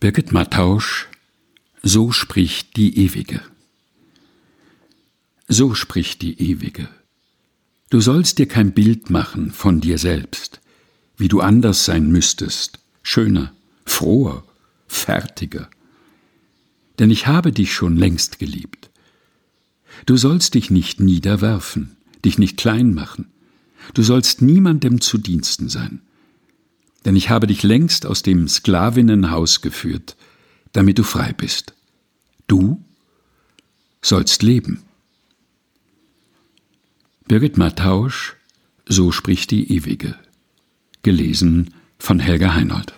Birgit Mattausch So spricht die Ewige. So spricht die Ewige. Du sollst dir kein Bild machen von dir selbst, wie du anders sein müsstest, schöner, froher, fertiger. Denn ich habe dich schon längst geliebt. Du sollst dich nicht niederwerfen, dich nicht klein machen. Du sollst niemandem zu Diensten sein denn ich habe dich längst aus dem Sklavinnenhaus geführt, damit du frei bist. Du sollst leben. Birgit Mattausch, So spricht die Ewige. Gelesen von Helga Heinold.